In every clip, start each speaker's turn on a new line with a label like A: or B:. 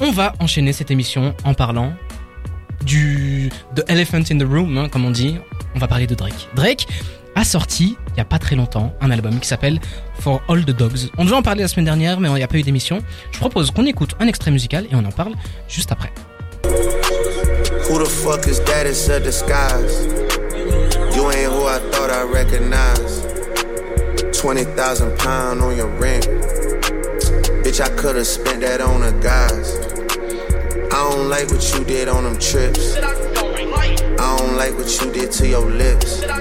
A: On va enchaîner cette émission en parlant du The Elephant in the Room, hein, comme on dit. On va parler de Drake. Drake a sorti, il y a pas très longtemps, un album qui s'appelle For All the Dogs. On devait en parler la semaine dernière, mais il n'y a pas eu d'émission. Je propose qu'on écoute un extrait musical et on en parle juste après.
B: Who the fuck is that? It's a disguise? You ain't who I thought I recognized. 20,000 pound on your ring. Bitch, I could've spent that on guys. I don't like what you did on them trips. I don't like what you did to your lips. I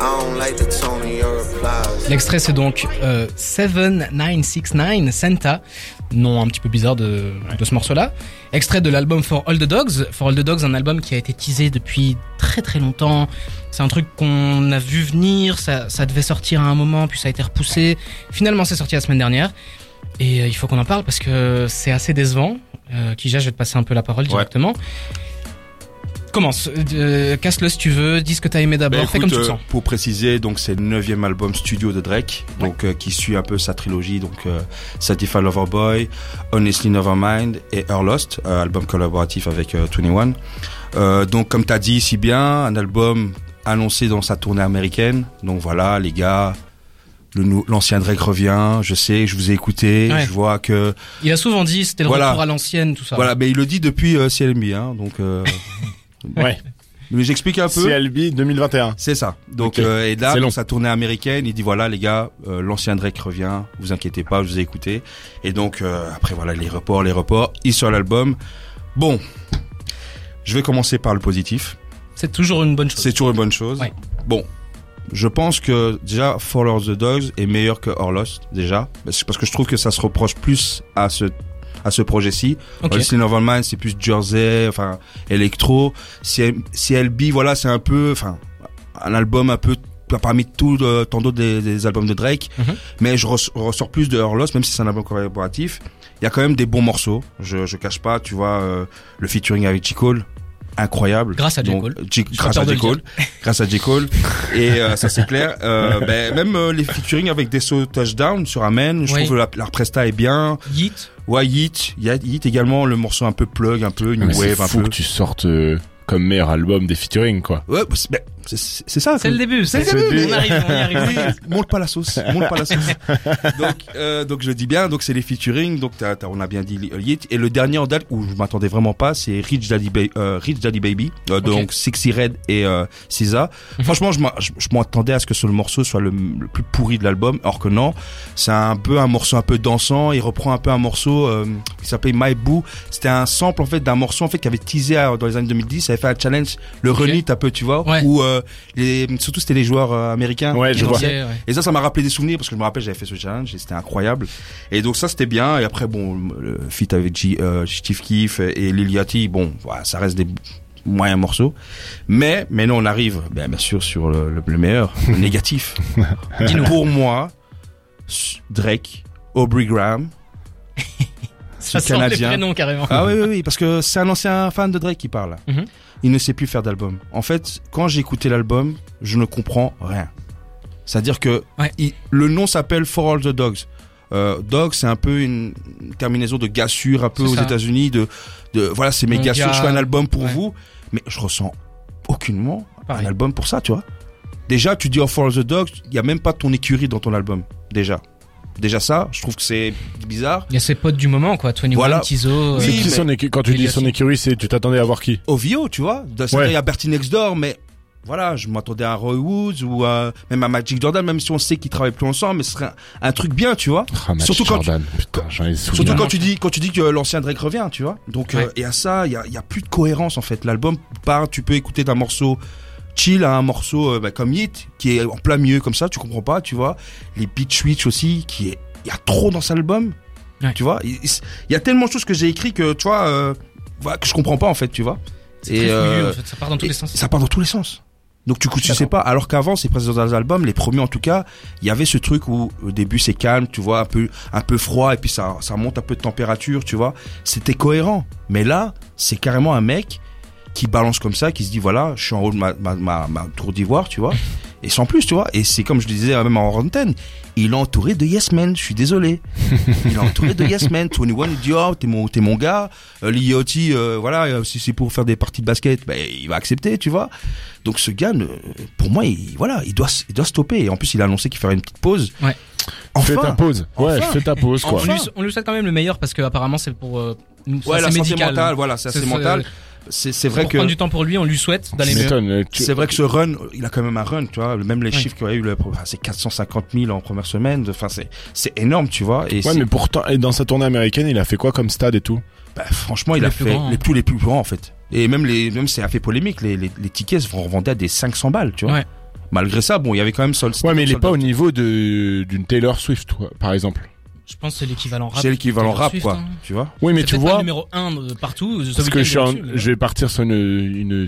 B: don't like the tone of your replies.
A: L'extrait c'est donc euh, 7969 Santa, nom un petit peu bizarre de, de ce morceau-là. Extrait de l'album For All the Dogs. For All the Dogs, un album qui a été teasé depuis très très longtemps. C'est un truc qu'on a vu venir, ça, ça devait sortir à un moment, puis ça a été repoussé. Finalement c'est sorti la semaine dernière. Et euh, il faut qu'on en parle parce que c'est assez décevant. Euh, Kija, je vais te passer un peu la parole directement. Commence, euh, casse-le si tu veux, dis ce que t'as aimé d'abord,
C: Bah,
A: fais
C: écoute,
A: comme tu le
C: euh,
A: sens.
C: Pour préciser, donc c'est le neuvième album studio de Drake, donc euh, qui suit un peu sa trilogie, donc euh, Certified Lover Boy, Honestly Nevermind et Her Lost, euh, album collaboratif avec euh, 21. Euh, donc comme t'as dit si bien, un album annoncé dans sa tournée américaine. Donc voilà, les gars. L'ancien Drake revient, je sais, je vous ai écouté,
A: Ouais.
C: je vois que
A: Il a souvent dit c'était le
C: Voilà.
A: retour à l'ancienne, tout ça.
C: voilà, mais il le dit depuis euh, CLMB, hein, donc euh,
D: Ouais.
C: mais j'explique un peu.
D: CLB 2021.
C: C'est ça. Donc euh, et là
D: long.
C: sa tournée américaine, il dit voilà les gars, euh, l'ancien Drake revient, vous inquiétez pas, je vous ai écouté. Et donc euh, après voilà les reports, les reports, il sort l'album. Bon, je vais commencer par le positif.
A: C'est toujours une bonne chose.
C: C'est toujours une bonne chose.
A: Ouais.
C: Bon, je pense que déjà Follow the Dogs est meilleur que Or Lost déjà parce que je trouve que ça se reproche plus à ce à ce projet-ci.
A: Ok.
C: Honestly Nevermind, c'est plus Jersey, enfin électro. CL- CLB, voilà, c'est un peu, enfin, un album un peu parmi tout euh, tant d'autres des, des albums de Drake.
A: Mhm.
C: Mais je res- ressors plus de Her Lost, même si c'est un album collaboratif. Il y a quand même des bons morceaux. Je, je cache pas, tu vois, euh, le featuring avec J Cole, incroyable.
A: Grâce à J.
C: Donc,
A: Cole.
C: J- grâce à J
A: le
C: Cole, grâce à J Cole. Et euh, ça c'est clair. Euh, ben, même euh, les featuring avec des sauts touchdown sur Amen, je
A: Oui.
C: trouve la, la presta est bien.
A: Yeet.
C: Ouais, Yeet, il y a Yeet également, le morceau un peu plug, un peu new
D: Mais c'est
C: wave, un
D: fou
C: peu.
D: que tu sortes euh, comme meilleur album des featuring, quoi.
C: Ouais, bah, c'est ça.
A: C'est le début. C'est le début.
D: début.
A: On arrive, on y arrive.
C: Oui, monte pas la sauce, monte pas la sauce. donc, euh, donc je le dis bien, donc c'est les featuring, donc t'as- t'as- on a bien dit Yeet. Et le dernier en date où je m'attendais vraiment pas, c'est Rich Daddy, Ba- euh, Rich Daddy Baby, euh, donc Sexy Red et euh, SZA.
A: Mhm.
C: Franchement, je m'a- je je m'attendais à ce que ce morceau soit le, le plus pourri de l'album, or que non, c'est un peu un morceau un peu dansant. Il reprend un peu un morceau euh, qui s'appelle My Boo. C'était un sample en fait d'un morceau en fait qui avait teasé euh, dans les années 2010. Ça avait fait un challenge, le
A: Ok.
C: renit un peu, tu vois,
A: Ouais.
C: où euh, les, surtout c'était les joueurs euh, américains.
D: Ouais,
C: qui
D: je vois.
A: ouais.
C: Et ça, ça m'a rappelé des souvenirs parce que je me rappelle, j'avais fait ce challenge et c'était incroyable. Et donc ça, c'était bien. Et après, bon, le feat avec G, euh, Steve Keef et Lil Yachty, bon, voilà, ça reste des moyens morceaux. Mais maintenant, on arrive, bien, bien sûr, sur le, le- le meilleur, le négatif. Pour moi, Drake, Aubrey Graham.
A: Ça
C: ce
A: sent les
C: Canadien.
A: prénoms carrément.
C: Ah oui, oui, oui, parce que c'est un ancien fan de Drake qui parle.
A: Mhm.
C: Il ne sait plus faire d'album. En fait, quand j'ai écouté l'album, je ne comprends rien. C'est-à-dire que
A: Ouais.
C: il- le nom s'appelle For All the Dogs. Euh, dog, c'est un peu une terminaison de gars sûr, un peu aux. États-Unis. De, de voilà, c'est mes gars, je fais un album pour
A: ouais.
C: vous, mais je ressens aucunement
A: Pareil.
C: un album pour ça, tu vois. Déjà, tu dis oh, For All the Dogs, il y a même pas ton écurie dans ton album. Déjà, déjà ça, je trouve que c'est bizarre.
A: Il y a ses potes du moment, quoi. 21,
C: Voilà.
A: Tizo. euh,
D: C'est
C: Oui,
D: qui
C: mais-
D: son écu- Quand tu dis son écurie, c'est tu t'attendais à voir qui?
C: Ovio, tu vois. De- c'est
D: Ouais.
C: vrai, Il y a Bertie Next Door, mais voilà, je m'attendais à Roy Woods ou à- même à Magic Jordan, même si on sait qu'ils travaillent plus ensemble, mais ce serait un, un truc bien, tu vois.
D: Ah, Magic
C: Surtout quand tu-
D: Jordan. Putain, j'en ai
C: Surtout quand tu dis quand tu dis que l'ancien Drake revient, tu vois. Donc
A: Ouais.
C: euh, et à ça, il y a, il y a plus de cohérence en fait. L'album part, tu peux écouter d'un morceau chill à un morceau euh, bah, comme Hit qui est en plein milieu comme ça, tu comprends pas, tu vois. Les beat switch aussi qui est il y a trop dans cet album.
A: Ouais.
C: Tu vois, il y a tellement de choses que j'ai écrit que tu vois euh, voilà, que je comprends pas en fait, tu vois.
A: C'est très
C: euh,
A: fouillu, en fait. Ça part dans tous
C: et
A: les sens.
C: Ça part dans tous les sens. Donc du coup, tu sais pas. Alors qu'avant, ces précédents albums, les premiers en tout cas, il y avait ce truc où au début c'est calme, tu vois, un peu un peu froid et puis ça ça monte un peu de température, tu vois. C'était cohérent. Mais là, c'est carrément un mec qui balance comme ça, qui se dit voilà, je suis en haut de ma ma, ma, ma tour d'ivoire, tu vois. Et sans plus, tu vois. Et c'est comme je le disais même en antenne, il est entouré de yes men. Je suis désolé. il est entouré de yes men. 21 il dit oh t'es mon t'es mon gars. Euh, Liotti, euh, voilà euh, si c'est pour faire des parties de basket, ben il va accepter, tu vois. Donc ce gars, ne- pour moi, il, voilà, il doit il doit stopper. Et en plus il a annoncé qu'il ferait une petite pause.
A: Ouais.
D: Fais ta
C: Enfin.
D: pause. Ouais,
C: Enfin.
D: fais ta pause, quoi.
A: On lui, on lui souhaite quand même le meilleur parce que apparemment c'est pour euh, une
C: Ouais, la
A: c'est
C: santé mentale, voilà, c'est assez mental. C'est c'est vrai
A: pour
C: que
A: prendre du temps pour lui, on lui souhaite d'aller mieux.
D: euh, tu-
C: C'est vrai que ce run, il a quand même un run, tu vois. Même les
A: Oui.
C: chiffres qu'il y a eu, le- c'est 450 000 en première semaine. Enfin, c'est, c'est énorme, tu vois. Et
D: Ouais, mais pourtant, et dans sa tournée américaine, il a fait quoi comme stade et tout?
C: Bah, franchement, il
A: Les
C: a
A: plus
C: fait
A: grands,
C: les, tous les plus grands, en fait. Et même les, même c'est fait polémique. Les, les, les tickets se revendaient à des 500 balles, tu vois.
A: Ouais.
C: Malgré ça, bon, il y avait quand même Sol.
D: Ouais, mais il est
C: Sold
D: pas au niveau de d'une Taylor Swift, par exemple.
A: Je pense que c'est l'équivalent rap.
C: C'est l'équivalent rap,
A: Swift,
C: quoi.
A: hein.
C: Tu vois.
D: Oui, mais tu
A: peut-être pas
D: vois,
A: le numéro 1 partout. ce
D: parce que je, suis en-
A: là-dessus, mais-
D: je vais partir sur une, une,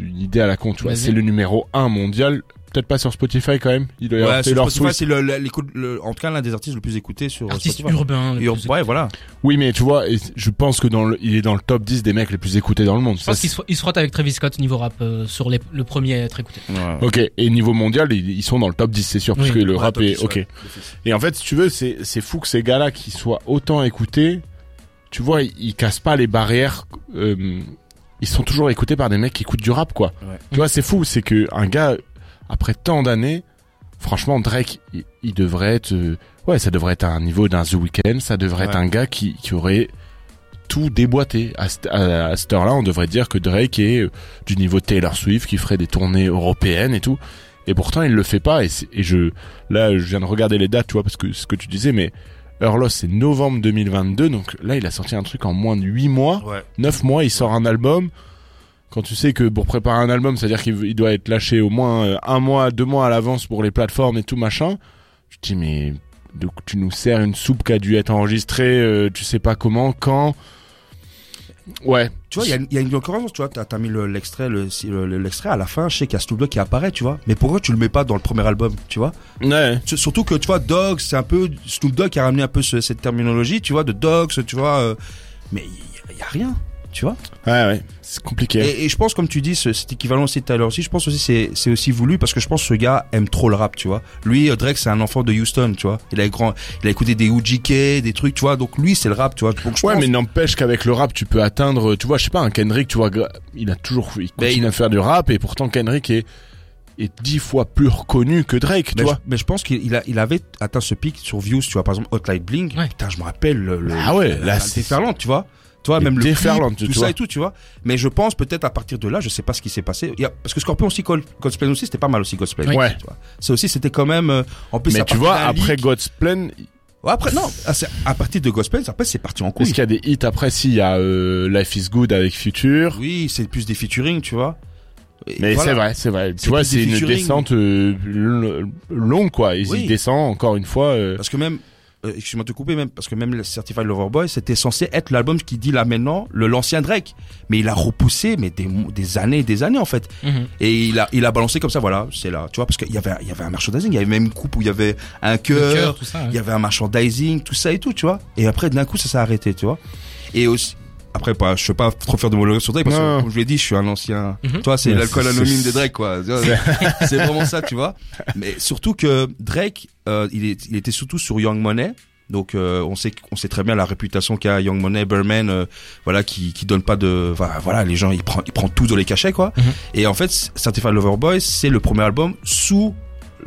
D: une idée à la con, tu vois. C'est le numéro 1 mondial. Peut-être pas sur Spotify quand même. Il doit y avoir
C: Ouais,
D: Taylor
C: Spotify,
D: Swift.
C: c'est le, le- l'écoute- le- en tout cas l'un des artistes le plus écoutés sur
A: Artiste
C: Spotify.
A: urbain. le
C: Ur-
A: plus
C: ouais, voilà.
D: Oui, mais tu vois, je pense que dans le, il est dans le top 10 des mecs les plus écoutés dans le monde.
A: Pense qu'il se, il se frotte avec Travis Scott niveau rap euh, sur les, le premier à être écouté.
C: Ouais.
D: Ok, et niveau mondial, ils, ils sont dans le top 10, c'est sûr, parce
A: Oui.
D: que le
C: Ouais,
D: rap est
C: 10,
D: ok.
C: ouais.
D: Et en fait, si tu veux, c'est c'est fou que ces gars-là qui soient autant écoutés, tu vois, ils, ils cassent pas les barrières. euh, ils sont toujours écoutés par des mecs qui écoutent du rap, quoi.
C: Ouais.
D: Tu vois, c'est fou, c'est que un gars après tant d'années, franchement, Drake, il, il devrait être, euh, ouais, ça devrait être à un niveau d'un The Weeknd, ça devrait être un gars qui qui aurait tout déboîté. À, à, à cette heure-là, on devrait dire que Drake est euh, du niveau Taylor Swift, qui ferait des tournées européennes et tout. Et pourtant, il le fait pas. Et, et je, là, je viens de regarder les dates, tu vois, parce que ce que tu disais, mais Earlos, c'est novembre 2022. Donc là, il a sorti un truc en moins de 8 mois.
C: Ouais.
D: 9 mois, il sort un album. Quand tu sais que pour préparer un album, c'est-à-dire qu'il il doit être lâché au moins euh, un mois, deux mois à l'avance pour les plateformes et tout machin. Je te dis, mais donc, tu nous sers une soupe qui a dû être enregistrée, euh, tu sais pas comment, quand? Ouais.
C: Tu vois, il y a, il y a une concurrence, tu vois, t'as, mis le- l'extrait, le, le- à la fin, je sais qu'il y a Snoop Dogg qui apparaît, tu vois. Mais pourquoi tu le mets pas dans le premier album, tu vois?
D: Ouais.
C: S- Surtout que, tu vois, Dogs, c'est un peu, Snoop Dogg qui a ramené un peu ce- cette terminologie, tu vois, de Dogs, tu vois, euh, mais il y, y a rien, tu vois.
D: Ouais, ouais. C'est compliqué.
C: Et, et je pense, comme tu dis, ce- cet équivalent aussi de Tyler aussi, je pense aussi c'est c'est aussi voulu parce que je pense que ce gars aime trop le rap, tu vois. Lui, euh, Drake, c'est un enfant de Houston, tu vois. Il a grand, il a écouté des UGK, des trucs, tu vois. Donc lui, c'est le rap, tu vois. Donc je
D: Ouais,
C: pense-
D: mais n'empêche qu'avec le rap, tu peux atteindre, tu vois, je sais pas, un Kendrick, tu vois, il a toujours, il continue
C: il-
D: à faire du rap et pourtant Kendrick est, est dix fois plus reconnu que Drake, tu
C: mais, je,
D: vois.
C: mais je pense qu'il il a, il avait atteint ce pic sur Views, tu vois. Par exemple, Hotline Bling.
A: Ouais.
C: Putain, je me rappelle le, le
D: Ah ouais,
C: la-
D: là,
C: la
D: c'est-
C: déferlante, tu vois. Tu vois,
D: Les
C: même le clip, tout ça et tout, tu vois. Mais je pense peut-être à partir de là, je sais pas ce qui s'est passé. Il y a, parce que Scorpion aussi, Col- Godsplan aussi, c'était pas mal aussi Godsplan.
D: Ouais.
C: Ça aussi, c'était quand même. euh, en plus,
D: Mais tu vois, après
C: leak-
D: God's Plan,
C: Ouais, après, non, à, c'est- à partir de Gospel, après, c'est parti en couille.
D: est-ce qu'il y a des hits après Si, il y a euh, Life is Good avec Future?
C: Oui, c'est plus des featuring, tu vois. Et
D: Mais
C: voilà.
D: c'est vrai, c'est vrai.
C: C'est
D: Tu vois, c'est une descente euh, longue, quoi. Et
C: Oui.
D: il descend encore une fois. euh,
C: Parce que même, euh, excuse-moi de te couper, même, parce que même le Certified Lover Boy, c'était censé être l'album qui dit là maintenant, le l'ancien Drake. Mais il a repoussé, mais des, des années et des années, en fait.
A: Mhm.
C: Et il a, il a balancé comme ça, voilà, c'est là, tu vois, parce qu'il y avait, il y avait un merchandising, il y avait même une coupe où il y avait un cœur, il y avait un merchandising, tout ça et tout, tu vois. Et après, d'un coup, ça s'est arrêté, tu vois. Et aussi, après, pas, je veux pas trop faire de monologue sur Drake parce
D: Non.
C: que, comme je l'ai dit, je suis un ancien,
A: Mhm.
C: tu vois, c'est
D: Ouais,
C: l'alcool anonyme
D: c'est-
C: de Drake, quoi. C'est vraiment ça, tu vois. Mais surtout que Drake, euh, il, est, il était surtout sur Young Money. Donc euh, on sait on sait très bien la réputation qu'a Young Money, Berman, euh, voilà qui qui donne pas de voilà, voilà les gens il prend il prend tout dans les cachets quoi.
A: Mhm.
C: Et en fait Certified Lover Boy c'est le premier album sous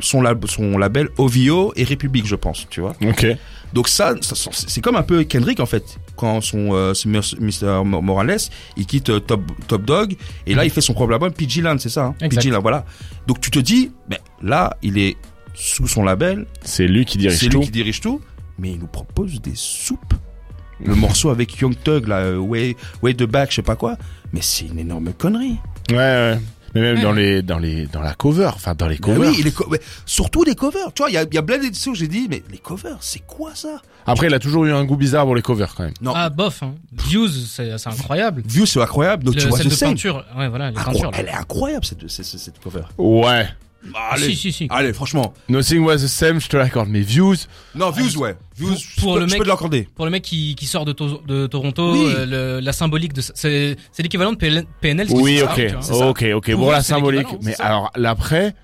C: son lab, son label OVO et Republic je pense tu vois.
D: Ok.
C: Donc ça- c'est comme un peu Kendrick en fait quand son euh, Mr Morales il quitte euh, Top Top Dog et là il fait son propre album PG Land c'est ça hein?
A: Exact.
C: PG Land voilà. Donc tu te dis ben là il est sous son label
D: C'est lui qui dirige
C: c'est
D: tout.
C: lui qui dirige tout, mais il nous propose des soupes. Le morceau avec Young Thug, là, euh, Way, Way the Back, je sais pas quoi. Mais c'est une énorme connerie.
D: Ouais, ouais. Mais même dans les, dans les, dans la cover, enfin dans les
C: Mais
D: covers.
C: oui, les co- surtout les covers. Tu vois, il y a, il y a plein d'éditions où j'ai dit, mais les covers, c'est quoi ça?
D: Après, il a toujours eu un goût bizarre pour les covers quand même.
C: Non,
A: Ah, bof. Hein. Views, c'est incroyable.
C: View, c'est incroyable. Donc
A: Le,
C: tu vois
A: celle de peinture. Ouais, voilà, les
C: Incro-
A: peintures. là.
C: Elle est incroyable, cette, cette, cette cover.
D: Ouais.
C: Allez,
A: Si, si, si.
C: allez, franchement.
D: Nothing was the same, je te l'accorde. Mais Views,
C: Non, Views, ouais. Views,
A: Pour-
C: je
A: pour
C: peux-
A: le
C: je
A: mec-
C: peux te l'accorder.
A: Pour le mec qui, qui sort de, To- de Toronto,
C: Oui.
A: euh, le- la symbolique de ça- c'est l'équivalent de PL- PNL.
D: oui, ok,
C: ça.
D: ok, ok.
A: Pour
D: Bon, la symbolique. Mais alors, l'après,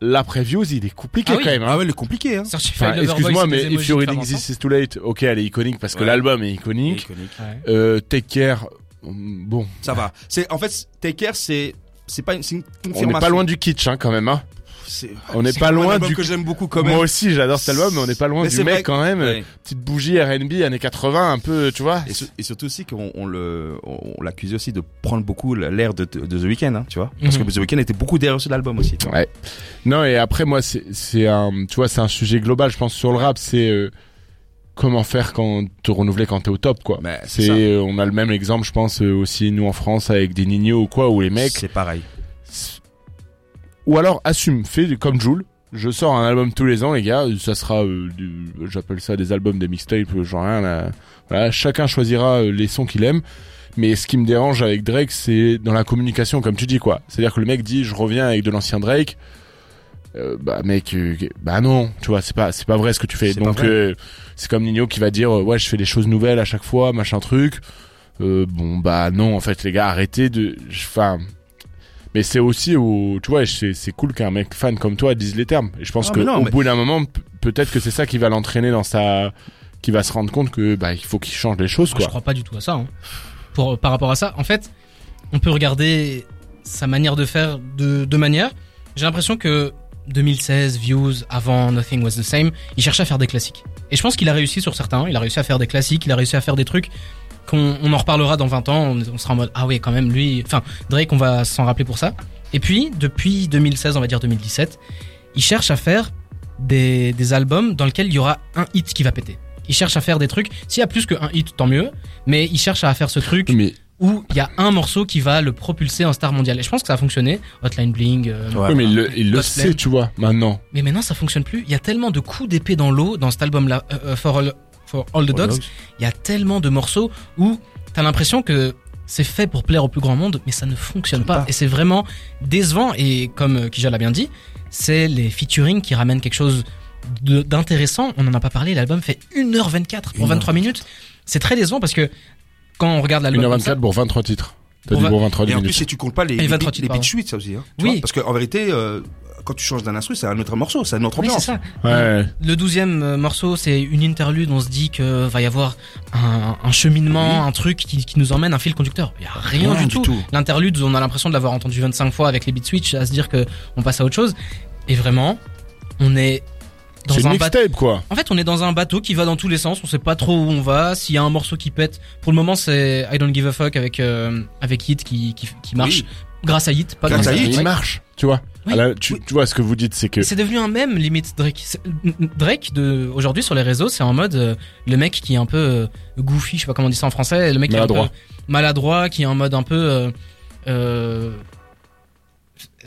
D: l'après-views, il est compliqué
A: Ah oui.
D: quand même. hein.
C: Ah ouais, il est compliqué, hein.
D: Enfin, excuse-moi, mais If You
A: emojis
D: Reading This Is Too Late, ok, elle est iconique parce que
C: Ouais.
D: l'album est
C: Il est
D: iconique.
C: iconique.
A: Ouais.
D: Euh, Take Care, bon,
C: Ça va. C'est, en fait, Take Care, c'est, c'est pas une,
D: on n'est pas loin du kitsch hein, quand même. Hein.
C: C'est-
D: on n'est pas loin du-
C: que j'aime beaucoup quand même.
D: Moi aussi, j'adore cet album, mais on n'est pas loin
C: Mais
D: du mec
C: vrai
D: quand même.
C: Ouais.
D: Petite bougie R&B années 80, un peu, tu vois.
C: Et, sur- et surtout aussi qu'on on le, on l'accusait aussi de prendre beaucoup l'air de, de The Weeknd, hein, tu vois. Parce
A: Mhm.
C: que The Weeknd était beaucoup derrière sur l'album aussi. tu vois.
D: Ouais. Non et après moi c'est c'est un tu vois c'est un sujet global je pense sur le rap c'est euh, comment faire quand te renouveler quand t'es au top quoi.
C: Mais c'est
D: on a le même exemple je pense euh, aussi nous en France avec des Nino ou quoi où les mecs
C: c'est pareil.
D: ou alors assume fais comme Joule je sors un album tous les ans les gars ça sera euh, j'appelle ça des albums des mixtapes euh, genre rien là. voilà chacun choisira les sons qu'il aime mais ce qui me dérange avec Drake c'est dans la communication comme tu dis quoi c'est à dire que le mec dit je reviens avec de l'ancien Drake euh, bah mec euh, bah non tu vois c'est pas c'est pas vrai ce que tu fais donc euh, c'est comme Nino qui va dire euh, ouais je fais des choses nouvelles à chaque fois machin truc euh, bon bah non en fait les gars arrêtez de enfin mais c'est aussi au tu vois c'est c'est cool qu'un mec fan comme toi dise les termes et je pense
C: Ah,
D: que
C: non,
D: au
C: mais-
D: bout d'un moment peut-être que c'est ça qui va l'entraîner dans sa qui va se rendre compte que bah il faut qu'il change les choses
A: Moi, je
D: quoi
A: crois pas du tout à ça. hein. Pour, par rapport à ça, en fait, on peut regarder sa manière de faire de deux manières. J'ai l'impression que 2016, Views, avant Nothing Was the Same, il cherchait à faire des classiques. Et je pense qu'il a réussi sur certains. Il a réussi à faire des classiques, il a réussi à faire des trucs qu'on on en reparlera dans 20 ans. On, sera en mode ah oui quand même lui. Enfin Drake, on va s'en rappeler pour ça. Et puis depuis 2016, on va dire 2017, il cherche à faire des, albums dans lesquels il y aura un hit qui va péter. Il cherche à faire des trucs. S'il y a plus qu'un hit, tant mieux. Mais il cherche à faire ce truc où il y a un morceau qui va le propulser en star mondial. Et je pense que ça a fonctionné. Hotline Bling. euh,
C: Ouais.
D: oui, mais il le, il le
A: God's
D: sait tu vois maintenant
A: Mais maintenant, ça fonctionne plus. Il y a tellement de coups d'épée dans l'eau dans cet album-là, euh, euh, for, all, for All the Dogs. Il y a tellement de morceaux où t'as l'impression que c'est fait pour plaire au plus grand monde, mais ça ne fonctionne pas.
C: pas.
A: Et c'est vraiment décevant. Et comme euh, Kija l'a bien dit, c'est les featuring qui ramènent quelque chose d'intéressant. On en a pas parlé. L'album fait 1h24 pour 23 minutes. C'est très décevant parce que quand on regarde l'album. comme ça-
D: 1h24 pour 23 titres t'as dit pour 23
C: Et en plus, si tu comptes pas les, les,
A: 23
C: beats-
A: titres,
C: les beats suites, ça aussi. Hein, tu
A: Oui.
C: vois Parce qu'en vérité, euh, quand tu changes d'un instru, c'est un autre morceau, c'est une autre
A: Oui,
C: ambiance.
A: c'est ça.
D: ouais
A: Le douzième euh, morceau, c'est une interlude. On se dit que va y avoir un, un cheminement,
C: Oui.
A: un truc qui, qui nous emmène, un fil conducteur. Il y a rien,
C: Rien
A: du,
C: du
A: tout.
C: tout.
A: L'interlude, on a l'impression de l'avoir entendu 25 fois avec les beat switch, à se dire que on passe à autre chose. Et vraiment, on est
D: c'est une mixtape quoi
A: En fait, on est dans un bateau qui va dans tous les sens. On sait pas trop où on va. S'il y a un morceau qui pète, pour le moment, c'est I Don't Give a Fuck avec euh, avec Hit qui qui, qui marche
C: Oui.
A: grâce à Hit, pas
C: Grâce
A: grâce,
C: à Hit.
D: Il marche tu vois
A: Oui.
D: Tu,
C: Oui.
D: tu vois ce que vous dites c'est que
A: C'est devenu un même limite Drake. Drake de aujourd'hui sur les réseaux, c'est en mode euh, le mec qui est un peu euh, goofy, je sais pas comment on dit ça en français, le mec qui est
D: Maladroit.
A: un peu maladroit, qui est en mode un peu euh, euh,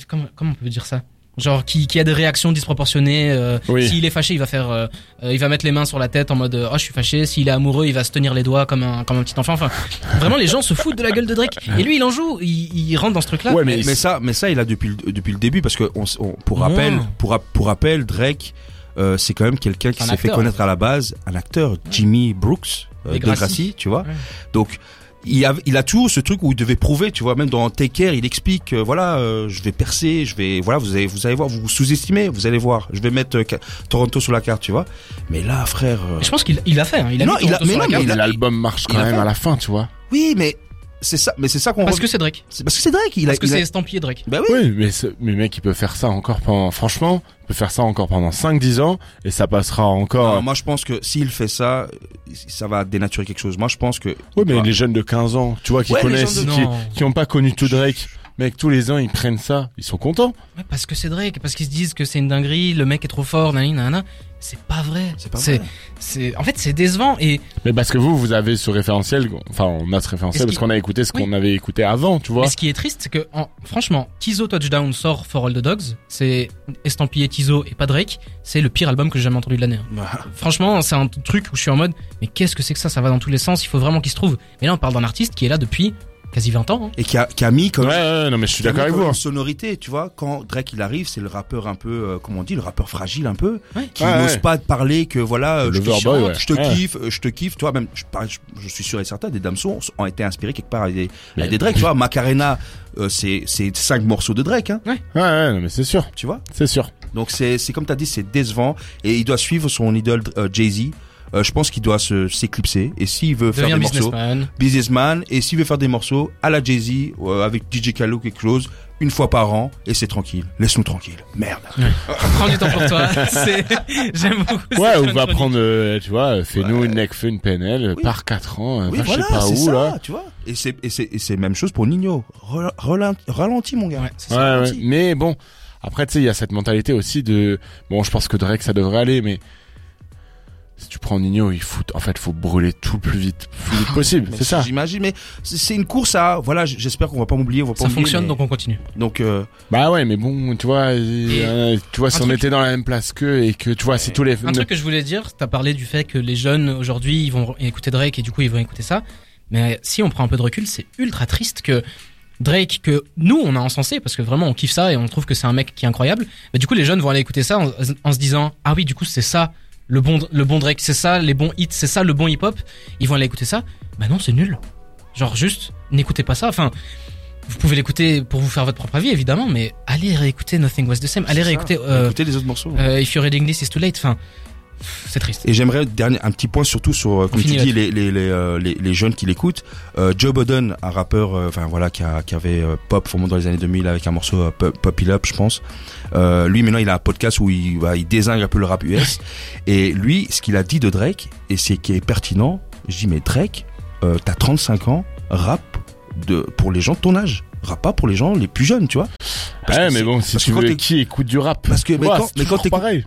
A: comment comment on peut dire ça? Genre qui, qui a des réactions disproportionnées. euh,
D: Oui.
A: S'il est fâché, il va faire, euh, euh, il va mettre les mains sur la tête en mode euh, oh je suis fâché. S'il est amoureux, il va se tenir les doigts comme un comme un petit enfant. Enfin, vraiment les gens se foutent de la gueule de Drake. Et lui, il en joue. Il, il rentre dans ce truc-là.
D: Ouais,
C: Mais,
D: mais
C: mais ça, mais ça, il a depuis le, depuis le début parce que on, on- pour
A: Non.
C: rappel, pour rap- pour rappel, Drake, euh, c'est quand même quelqu'un qui s'est fait connaître à la base, un acteur, Jimmy Brooks, euh, de
A: Gracie.
C: Gracie, tu vois.
A: Ouais.
C: Donc il a, il a toujours ce truc où il devait prouver, tu vois, même dans Take Care, il explique, euh, voilà, euh, je vais percer, je vais, voilà, vous allez, vous allez voir, vous vous sous-estimez, vous allez voir, je vais mettre euh, Toronto sur la carte, tu vois. Mais là, frère, euh,
A: je pense qu'il il l'a fait. Hein. Il a
C: Non,
A: mis
C: il a-
A: Toronto
C: mais non, mais il a-
D: l'album marche quand
C: il a
D: même à la fin tu vois
C: oui, mais c'est ça, mais c'est ça qu'on
A: parce
C: rev-
A: que c'est Drake.
C: c'est parce que c'est Drake, il a,
A: Parce que
C: a-
A: c'est estampillé Drake.
C: bah oui.
D: Oui, mais, ce- mais mec, il peut faire ça encore pendant, franchement, il peut faire ça encore pendant 5-10 ans, et ça passera encore.
C: Non, moi, je pense que s'il fait ça, ça va dénaturer quelque chose. Moi, je pense que.
D: oui, mais
C: Ah.
D: les jeunes de 15 ans, tu vois, qui
C: Ouais,
D: connaissent,
A: de-
D: qui, qui ont pas connu tout Drake, mec, tous les ans, ils prennent ça, ils sont contents.
A: Ouais, parce que c'est Drake, parce qu'ils se disent que c'est une dinguerie, le mec est trop fort, nanana. C'est pas vrai.
C: C'est pas
A: C'est,
C: vrai.
A: c'est, en fait, c'est décevant et
D: Mais parce que vous, vous avez ce référentiel, enfin, on a ce référentiel parce qu'on a écouté ce
A: Oui.
D: qu'on avait écouté avant, tu vois.
A: mais ce qui est triste, c'est que, en- franchement, Tizo Touchdown sort For All the Dogs, c'est estampillé Tizo et pas Drake, c'est le pire album que j'ai jamais entendu de l'année. hein.
C: Bah,
A: Franchement, c'est un truc où je suis en mode, mais qu'est-ce que c'est que ça? Ça va dans tous les sens, il faut vraiment qu'il se trouve. Mais là, on parle d'un artiste qui est là depuis quasi 20 ans. hein.
C: et qui a, qui a mis comme
D: Ouais, ouais, non, mais je suis
C: qui a
D: d'accord
C: mis
D: avec
C: comme
D: vous.
C: une sonorité, tu vois. Quand Drake il arrive, c'est le rappeur un peu, euh, comment on dit, le rappeur fragile un peu,
A: Ouais.
C: qui
D: Ouais,
C: n'ose
D: ouais.
C: pas te parler que voilà, euh, je te,
D: lover
C: chante,
D: boy, ouais.
C: je te
D: Ouais.
C: kiffe, euh, je te kiffe. Toi même, je, pareil, je, je suis sûr et certain, des Damso ont été inspirés quelque part avec des, des Drake. Tu vois, Macarena, euh, c'est c'est cinq morceaux de Drake, hein,
D: Ouais, ouais, non, mais c'est sûr,
C: tu vois.
D: c'est sûr.
C: Donc c'est c'est comme t'as dit, c'est décevant et il doit suivre son idole euh, Jay Z. Euh, je pense qu'il doit se s'éclipser et s'il veut faire des morceaux,
A: businessman.
C: businessman et s'il veut faire des morceaux à la Jay Z euh, avec DJ Khaled ou quelque chose une fois par an et c'est tranquille. Laisse-nous tranquille. Merde.
A: Prends du temps pour toi. C'est, j'aime beaucoup.
D: Ouais, ou va
A: chronique.
D: prendre, euh, tu vois, euh, fais-nous
C: Ouais.
D: une Necfeu, une PNL,
C: Oui.
D: par 4 ans, euh,
C: Oui,
D: va
C: voilà,
D: je sais pas
C: c'est
D: où,
C: ça,
D: là.
C: tu vois. Et c'est et c'est et c'est même chose pour Nino. Relent- Ralentis mon gars.
A: Ouais,
D: Ouais,
A: ça.
D: ouais.
C: Ralentis.
D: Mais bon, après, tu sais, il y a cette mentalité aussi de, bon, je pense que Drake, ça devrait aller, mais si tu prends Nino, il faut, en fait, faut brûler tout le plus vite, plus vite possible. C'est ça.
C: J'imagine, mais c'est une course à. Voilà, j'espère qu'on va pas m'oublier. on va pas
A: Ça fonctionne,
C: mais-
A: donc on continue.
C: donc euh,
D: Bah ouais, mais bon, tu vois, euh, tu vois, si on
A: truc-
D: était dans la même place qu'eux et que, tu vois, si tous les,
A: Un truc que je voulais dire, t'as parlé du fait que les jeunes aujourd'hui ils vont écouter Drake et du coup ils vont écouter ça. Mais si on prend un peu de recul, c'est ultra triste que Drake, que nous on a encensé parce que vraiment on kiffe ça et on trouve que c'est un mec qui est incroyable. Mais du coup les jeunes vont aller écouter ça en, en se disant ah oui du coup c'est ça le bon le bon Drake, c'est ça les bons hits, c'est ça le bon hip hop. Ils vont aller écouter ça. Bah non c'est nul. Genre juste n'écoutez pas ça. Enfin vous pouvez l'écouter pour vous faire votre propre avis évidemment, mais allez réécouter Nothing Was the Same. Allez réécouter euh,
C: les autres morceaux.
A: euh, If You're Reading This It's Too Late. Enfin c'est triste.
C: Et j'aimerais dernier un petit point surtout sur euh, comme tu dis les les les, euh, les les jeunes qui l'écoutent. Euh, Joe Budden, un rappeur, enfin voilà, qui a qui avait pop vraiment dans les années 2000 avec un morceau Pop It Up, je pense. Euh, lui maintenant il a un podcast où il va il désingue un peu le rap US. et lui, ce qu'il a dit de Drake et c'est qui est pertinent. Je dis mais Drake, euh, t'as 35 ans, rap de pour les gens de ton âge, rap pas pour les gens les plus jeunes, tu vois. Parce
D: Ouais,
C: que
D: mais bon, si
C: parce
D: tu
C: que
D: veux, qui écoute du rap?
C: parce que mais quand, mais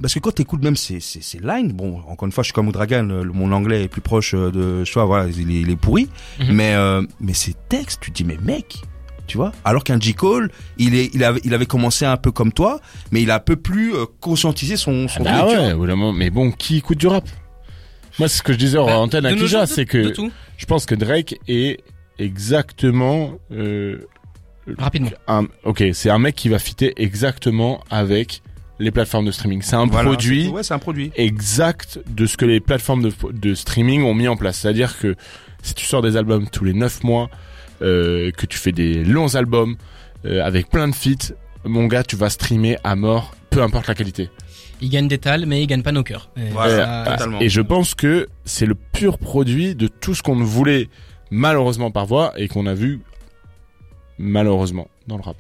C: parce que quand t'écoutes même ces ces ces lines, bon encore une fois je suis comme Oudragan, mon anglais est plus proche euh, de, je vois voilà il est, il est pourri,
A: Mhm.
C: mais euh, mais ces textes tu te dis mais mec, tu vois, alors qu'un J Cole il est il avait il avait commencé un peu comme toi, mais il a un peu plus euh, conscientisé son son
D: Bah
C: truc, tu
D: ouais, mais bon, qui écoute du rap? Moi, c'est ce que je disais en
A: Bah,
D: antenne à Kija, c'est
A: de
D: que
A: tout,
D: je pense que Drake est exactement, euh,
A: rapidement.
D: un, ok, c'est un mec qui va fitter exactement avec les plateformes de streaming. C'est un
C: Voilà,
D: produit
C: ouais c'est un produit.
D: exact de ce que les plateformes de, de streaming ont mis en place. C'est-à-dire que si tu sors des albums tous les 9 mois, euh, que tu fais des longs albums euh, avec plein de feats, mon gars, tu vas streamer à mort, peu importe la qualité.
A: Il gagne des tales, mais il gagne pas nos cœurs. Et
C: Voilà.
A: ça-
C: totalement.
D: Et je pense que c'est le pur produit de tout ce qu'on ne voulait malheureusement par voix et qu'on a vu malheureusement dans le rap.